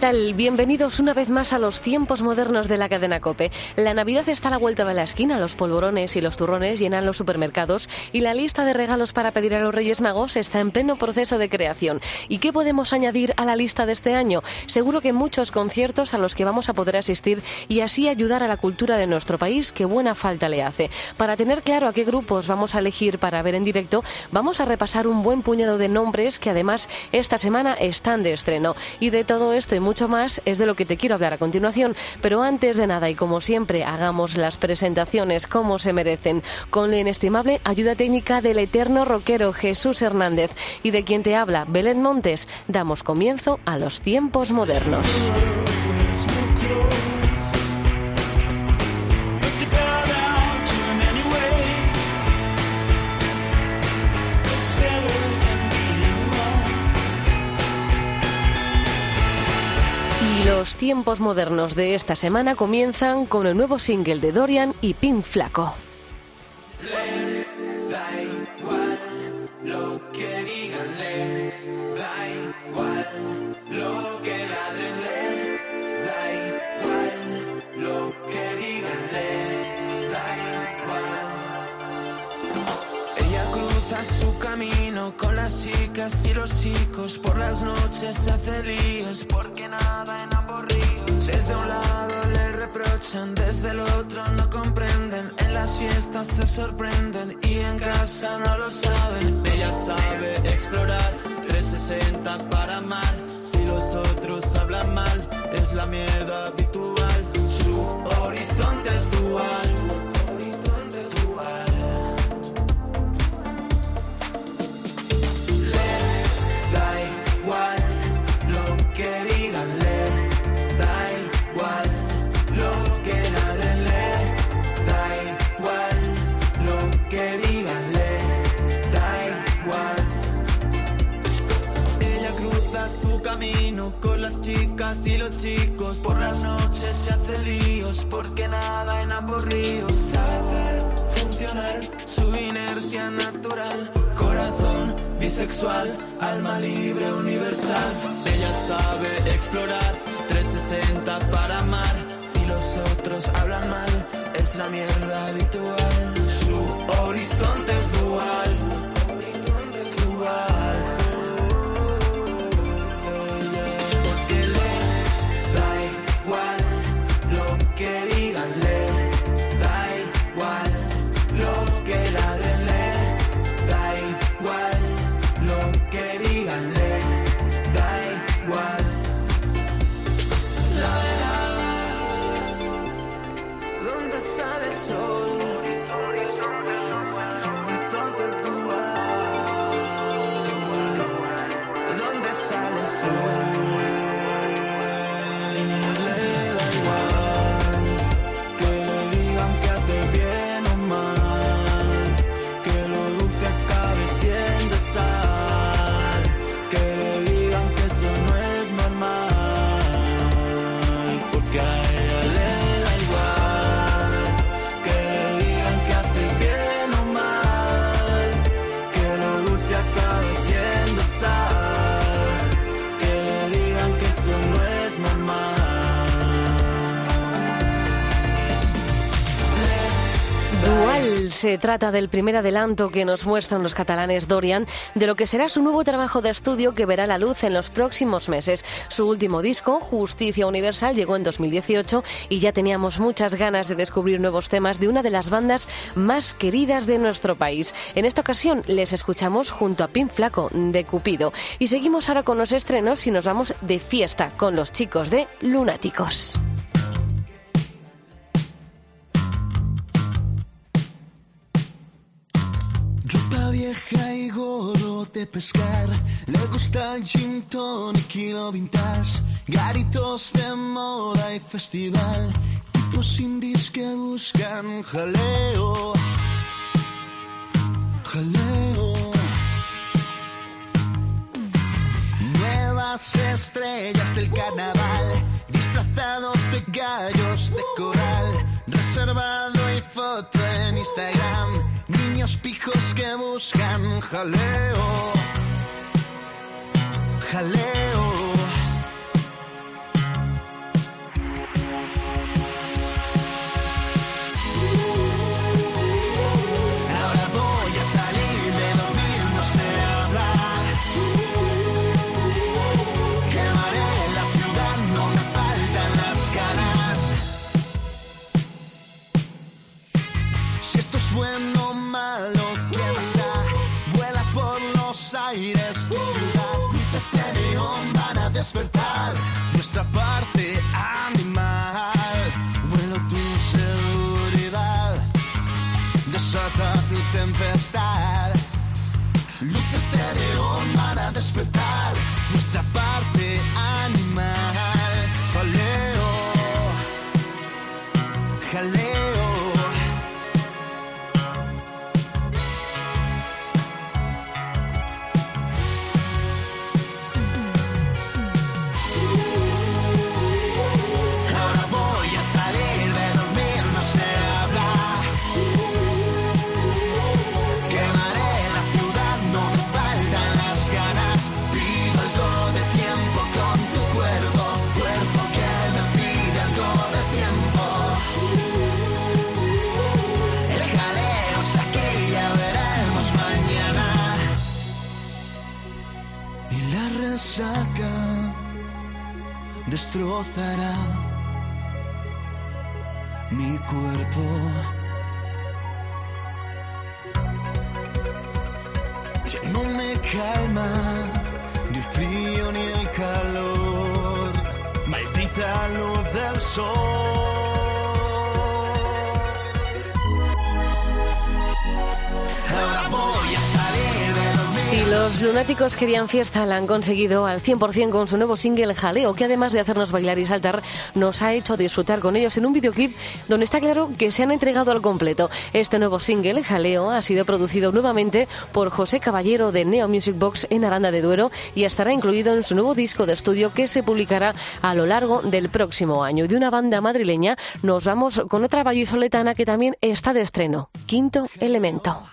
Tal? Bienvenidos una vez más a los tiempos modernos de la cadena Cope. La Navidad está a la vuelta de la esquina, los polvorones y los turrones llenan los supermercados y la lista de regalos para pedir a los Reyes Magos está en pleno proceso de creación. ¿Y qué podemos añadir a la lista de este año? Seguro que muchos conciertos a los que vamos a poder asistir y así ayudar a la cultura de nuestro país que buena falta le hace. Para tener claro a qué grupos vamos a elegir para ver en directo, vamos a repasar un buen puñado de nombres que además esta semana están de estreno. Y de todo esto mucho más es de lo que te quiero hablar a continuación. Pero antes de nada y como siempre, hagamos las presentaciones como se merecen, con la inestimable ayuda técnica del eterno rockero Jesús Hernández y de quien te habla Belén Montes, damos comienzo a los tiempos modernos. Los tiempos modernos de esta semana comienzan con el nuevo single de Dorian y Pin Flaco. Chicas y los chicos. Por las noches se hace líos porque nada en ambos ríos. Desde un lado le reprochan, desde el otro no comprenden. En las fiestas se sorprenden y en casa no lo saben. Ella sabe explorar 360 para amar. Si los otros hablan mal, es la mierda habitual. Su horizonte es dual. Chicas y los chicos. Por las noches se hace líos porque nada en ambos ríos. Sabe funcionar su inercia natural. Corazón bisexual, alma libre universal. Ella sabe explorar 360 para amar. Si los otros hablan mal, es la mierda habitual. Su horizonte es dual. Se trata del primer adelanto que nos muestran los catalanes Dorian de lo que será su nuevo trabajo de estudio que verá la luz en los próximos meses. Su último disco, Justicia Universal, llegó en 2018 y ya teníamos muchas ganas de descubrir nuevos temas de una de las bandas más queridas de nuestro país. En esta ocasión les escuchamos junto a Pin Flaco de Cupido y seguimos ahora con los estrenos y nos vamos de fiesta con los chicos de Lunáticos. Vieja y gorro de pescar. Le gusta el gin tonic y lo vintage. Garitos de moda y festival tipos indies que buscan jaleo. Jaleo. Nuevas estrellas del carnaval, disfrazados de gallos de coral, reservado y foto en Instagram, niños pijos que buscan jaleo. Jaleo. Despertar nuestra parte animal. Vuelo tu seguridad desata tu tempestad. Luces de neón van a despertar nuestra parte animal. Jaleo, jaleo. Destrozará mi cuerpo. Si los lunáticos querían fiesta, la han conseguido al 100% con su nuevo single Jaleo, que además de hacernos bailar y saltar, nos ha hecho disfrutar con ellos en un videoclip donde está claro que se han entregado al completo. Este nuevo single, Jaleo, ha sido producido nuevamente por José Caballero de Neo Music Box en Aranda de Duero y estará incluido en su nuevo disco de estudio que se publicará a lo largo del próximo año. De una banda madrileña nos vamos con otra vallisoletana que también está de estreno, Quinto Elemento.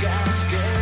gasket.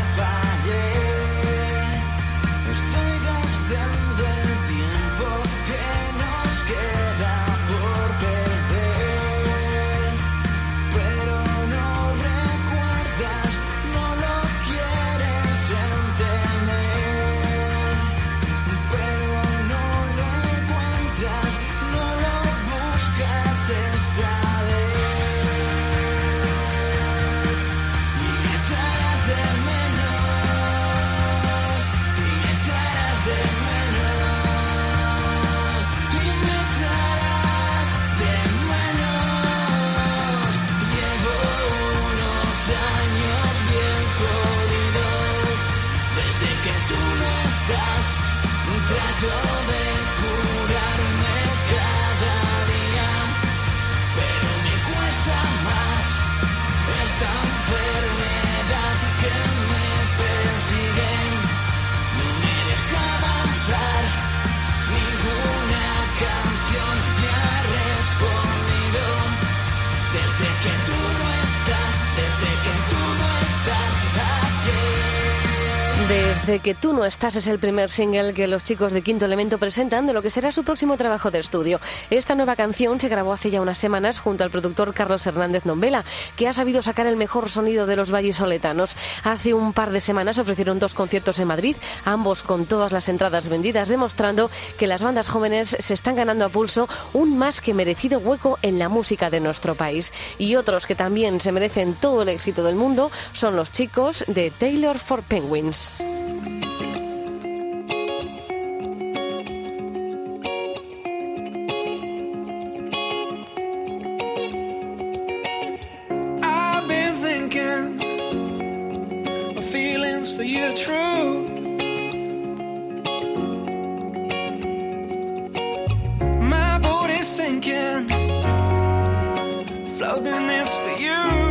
done Desde que tú no estás es el primer single que los chicos de Quinto Elemento presentan de lo que será su próximo trabajo de estudio. Esta nueva canción se grabó hace ya unas semanas junto al productor Carlos Hernández Nombela, que ha sabido sacar el mejor sonido de los valles soletanos. Hace un par de semanas ofrecieron dos conciertos en Madrid, ambos con todas las entradas vendidas, demostrando que las bandas jóvenes se están ganando a pulso un más que merecido hueco en la música de nuestro país. Y otros que también se merecen todo el éxito del mundo son los chicos de Taylor for Penguins. Feelings for you true. My body's sinking, floating is for you.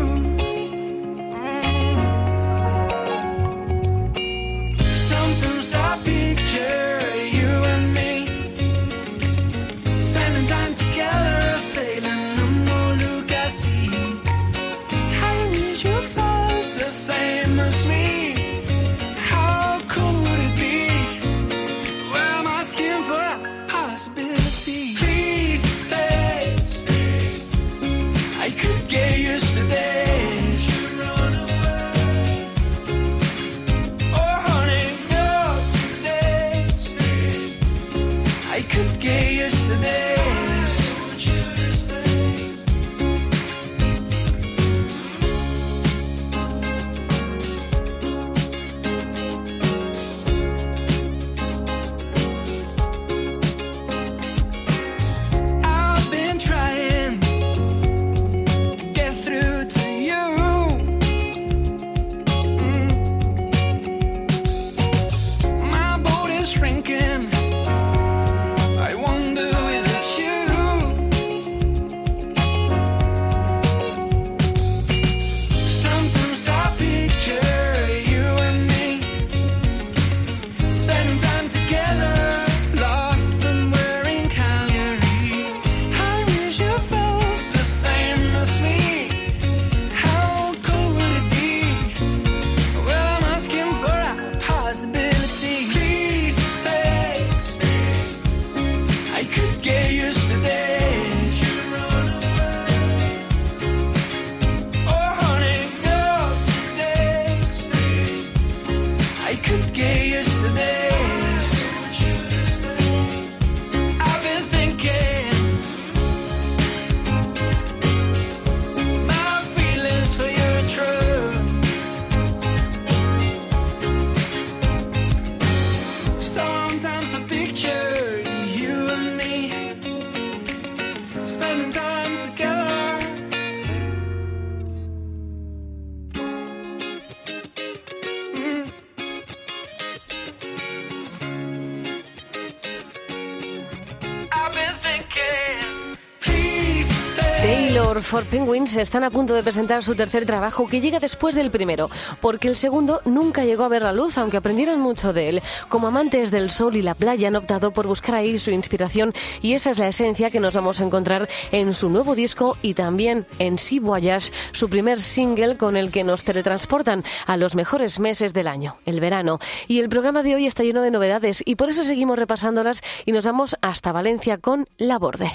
For Penguins están a punto de presentar su tercer trabajo que llega después del primero, porque el segundo nunca llegó a ver la luz, aunque aprendieron mucho de él. Como amantes del sol y la playa han optado por buscar ahí su inspiración y esa es la esencia que nos vamos a encontrar en su nuevo disco y también en Sea Voyage, su primer single con el que nos teletransportan a los mejores meses del año, el verano. Y el programa de hoy está lleno de novedades y por eso seguimos repasándolas y nos vamos hasta Valencia con La Borde.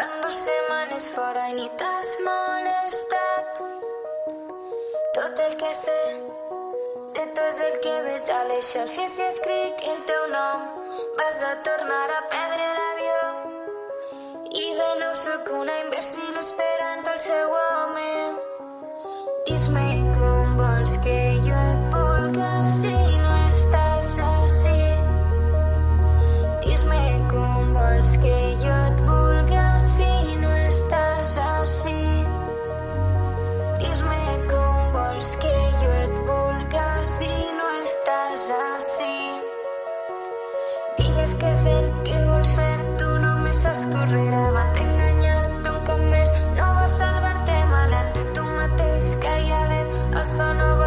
Tant dues setmanes fora i ni t'has molestat. Tot el que sé de tu és el que veig a les xarxes si escric el teu nom. Vas a tornar a perdre l'avió i de nou sóc una imbècil esperant el seu home. a son of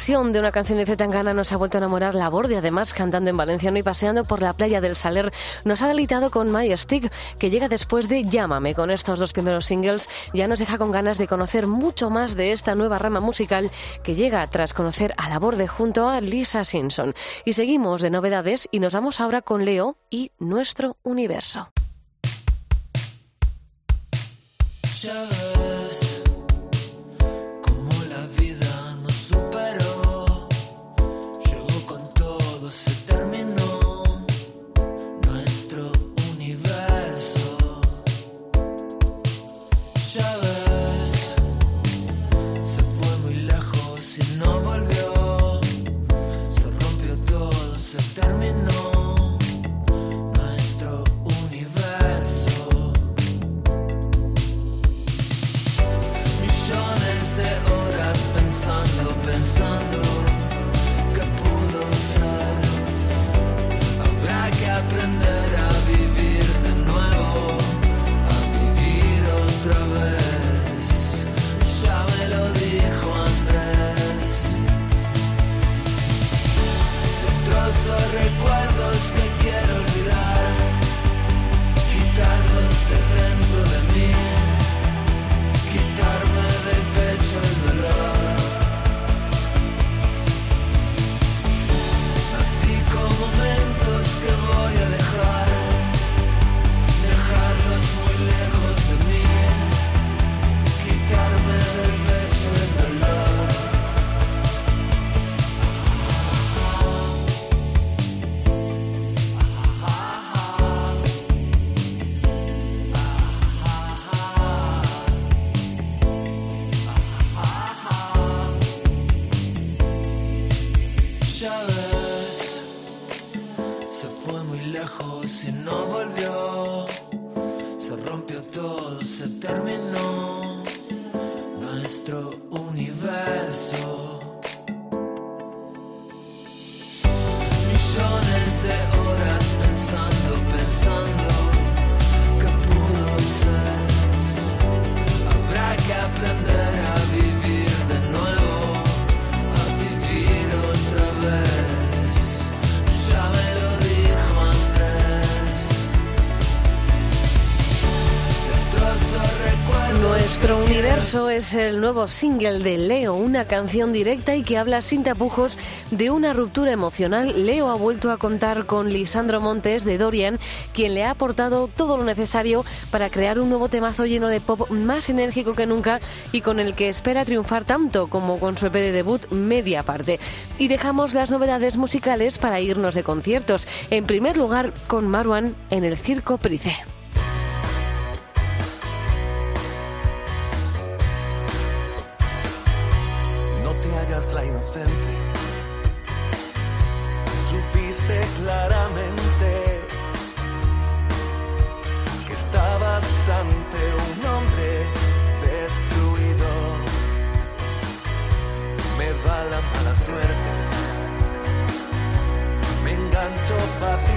versión de una canción de Zetangana nos ha vuelto a enamorar la Borde, además cantando en valenciano y paseando por la playa del Saler. Nos ha deleitado con My Stick, que llega después de Llámame. Con estos dos primeros singles ya nos deja con ganas de conocer mucho más de esta nueva rama musical que llega tras conocer a la Borde junto a Lisa Simpson. Y seguimos de novedades y nos vamos ahora con Leo y nuestro universo. Se terminó es el nuevo single de Leo, una canción directa y que habla sin tapujos de una ruptura emocional. Leo ha vuelto a contar con Lisandro Montes de Dorian, quien le ha aportado todo lo necesario para crear un nuevo temazo lleno de pop más enérgico que nunca y con el que espera triunfar tanto como con su EP de debut Media Parte. Y dejamos las novedades musicales para irnos de conciertos. En primer lugar, con Marwan en el Circo Price. La inocente. Supiste claramente que estabas ante un hombre destruido. Me va la mala suerte. Me engancho fácilmente.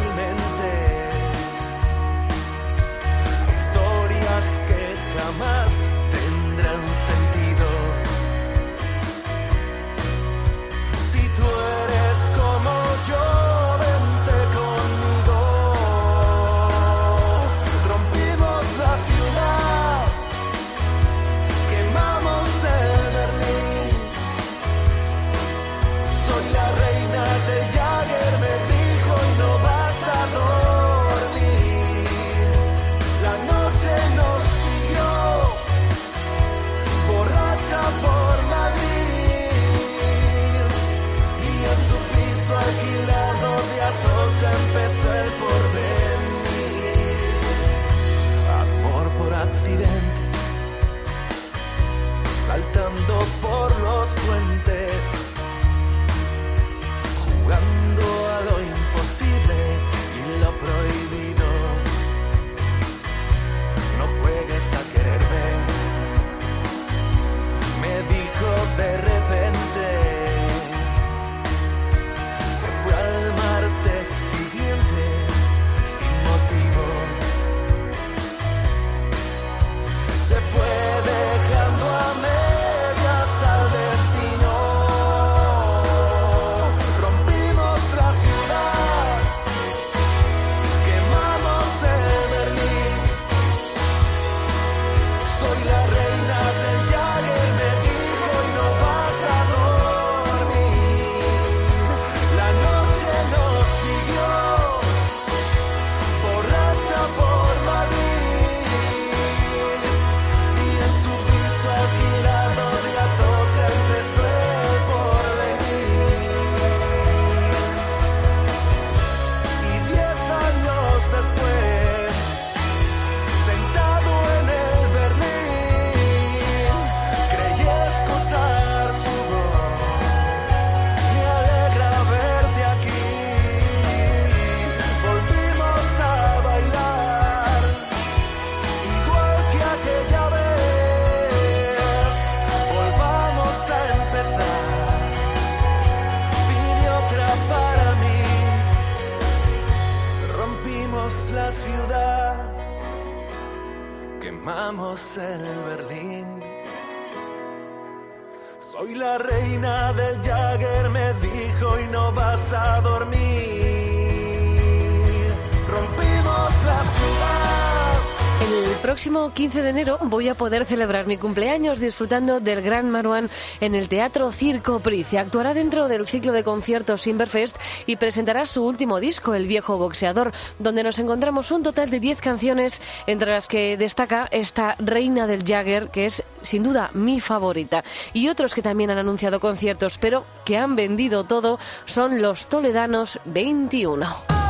próximo 15 de enero voy a poder celebrar mi cumpleaños disfrutando del Gran Maruán en el Teatro Circo Price. Actuará dentro del ciclo de conciertos Inverfest y presentará su último disco, El Viejo Boxeador, donde nos encontramos un total de 10 canciones, entre las que destaca esta Reina del Jagger, que es sin duda mi favorita. Y otros que también han anunciado conciertos, pero que han vendido todo, son los Toledanos 21.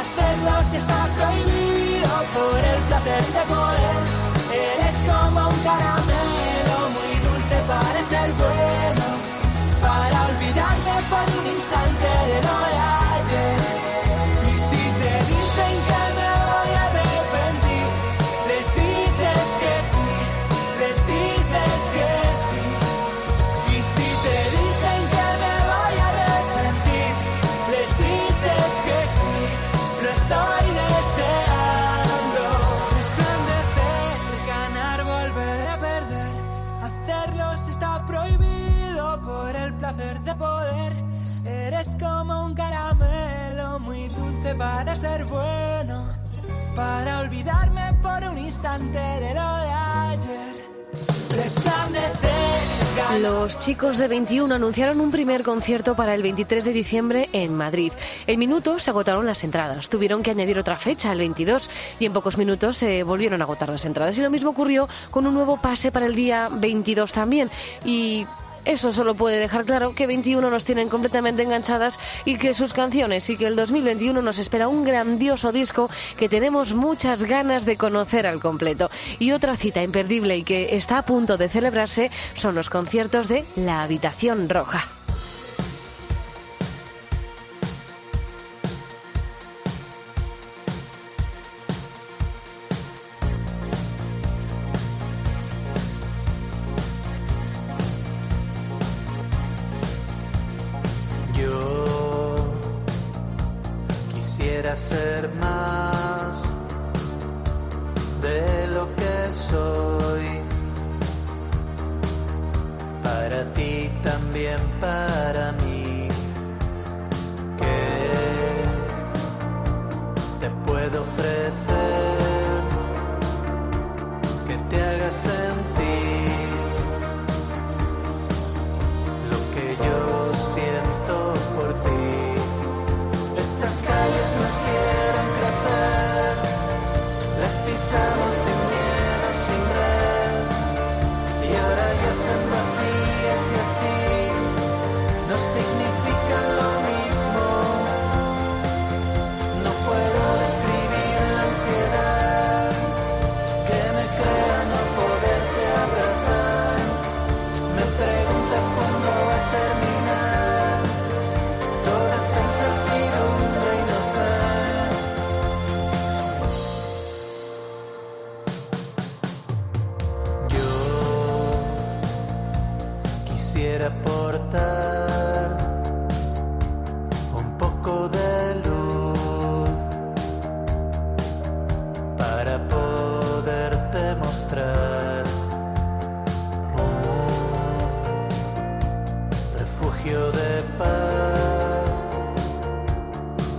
Hacer si está prohibido por el placer. Los chicos de 21 anunciaron un primer concierto para el 23 de diciembre en Madrid. En minutos se agotaron las entradas. Tuvieron que añadir otra fecha, el 22, y en pocos minutos se volvieron a agotar las entradas. Y lo mismo ocurrió con un nuevo pase para el día 22 también. Eso solo puede dejar claro que 21 nos tienen completamente enganchadas y que sus canciones y que el 2021 nos espera un grandioso disco que tenemos muchas ganas de conocer al completo. Y otra cita imperdible y que está a punto de celebrarse son los conciertos de La Habitación Roja.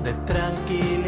De tranquilidad,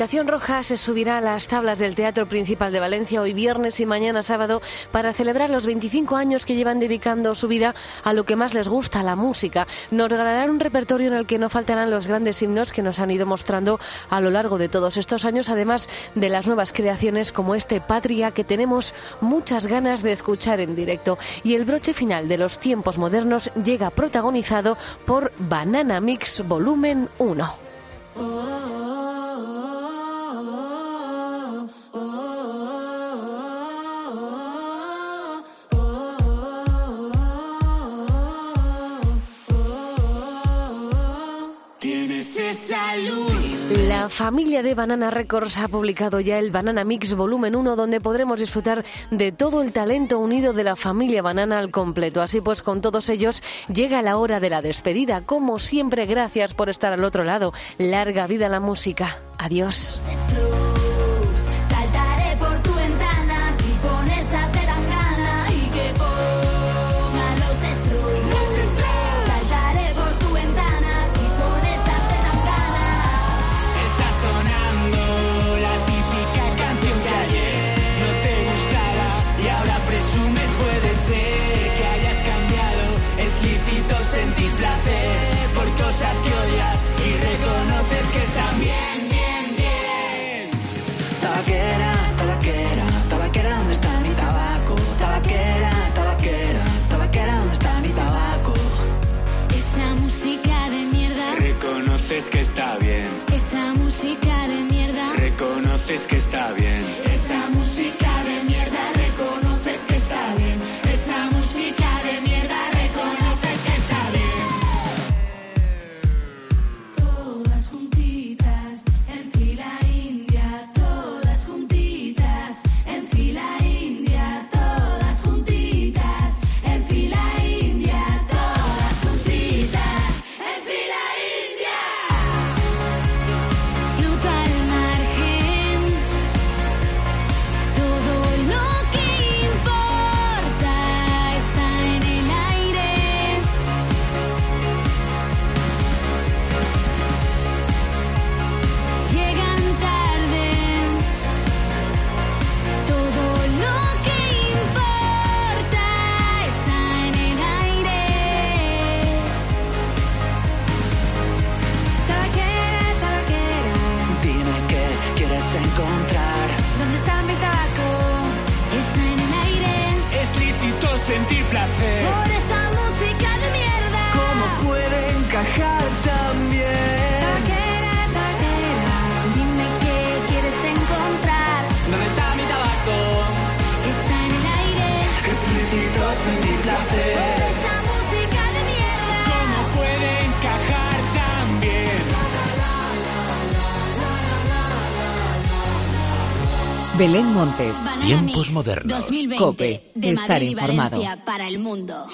habitación roja se subirá a las tablas del Teatro Principal de Valencia hoy viernes y mañana sábado para celebrar los 25 años que llevan dedicando su vida a lo que más les gusta, la música. Nos regalarán un repertorio en el que no faltarán los grandes himnos que nos han ido mostrando a lo largo de todos estos años, además de las nuevas creaciones como este Patria que tenemos muchas ganas de escuchar en directo. Y el broche final de los tiempos modernos llega protagonizado por Banana Mix Volumen 1. salud. La familia de Banana Records ha publicado ya el Banana Mix Volumen 1 donde podremos disfrutar de todo el talento unido de la familia Banana al completo. Así pues, con todos ellos llega la hora de la despedida. Como siempre, gracias por estar al otro lado. Larga vida la música. Adiós. que está bien. Tiempos modernos. 2020, Cope. De estar informado. Para el mundo.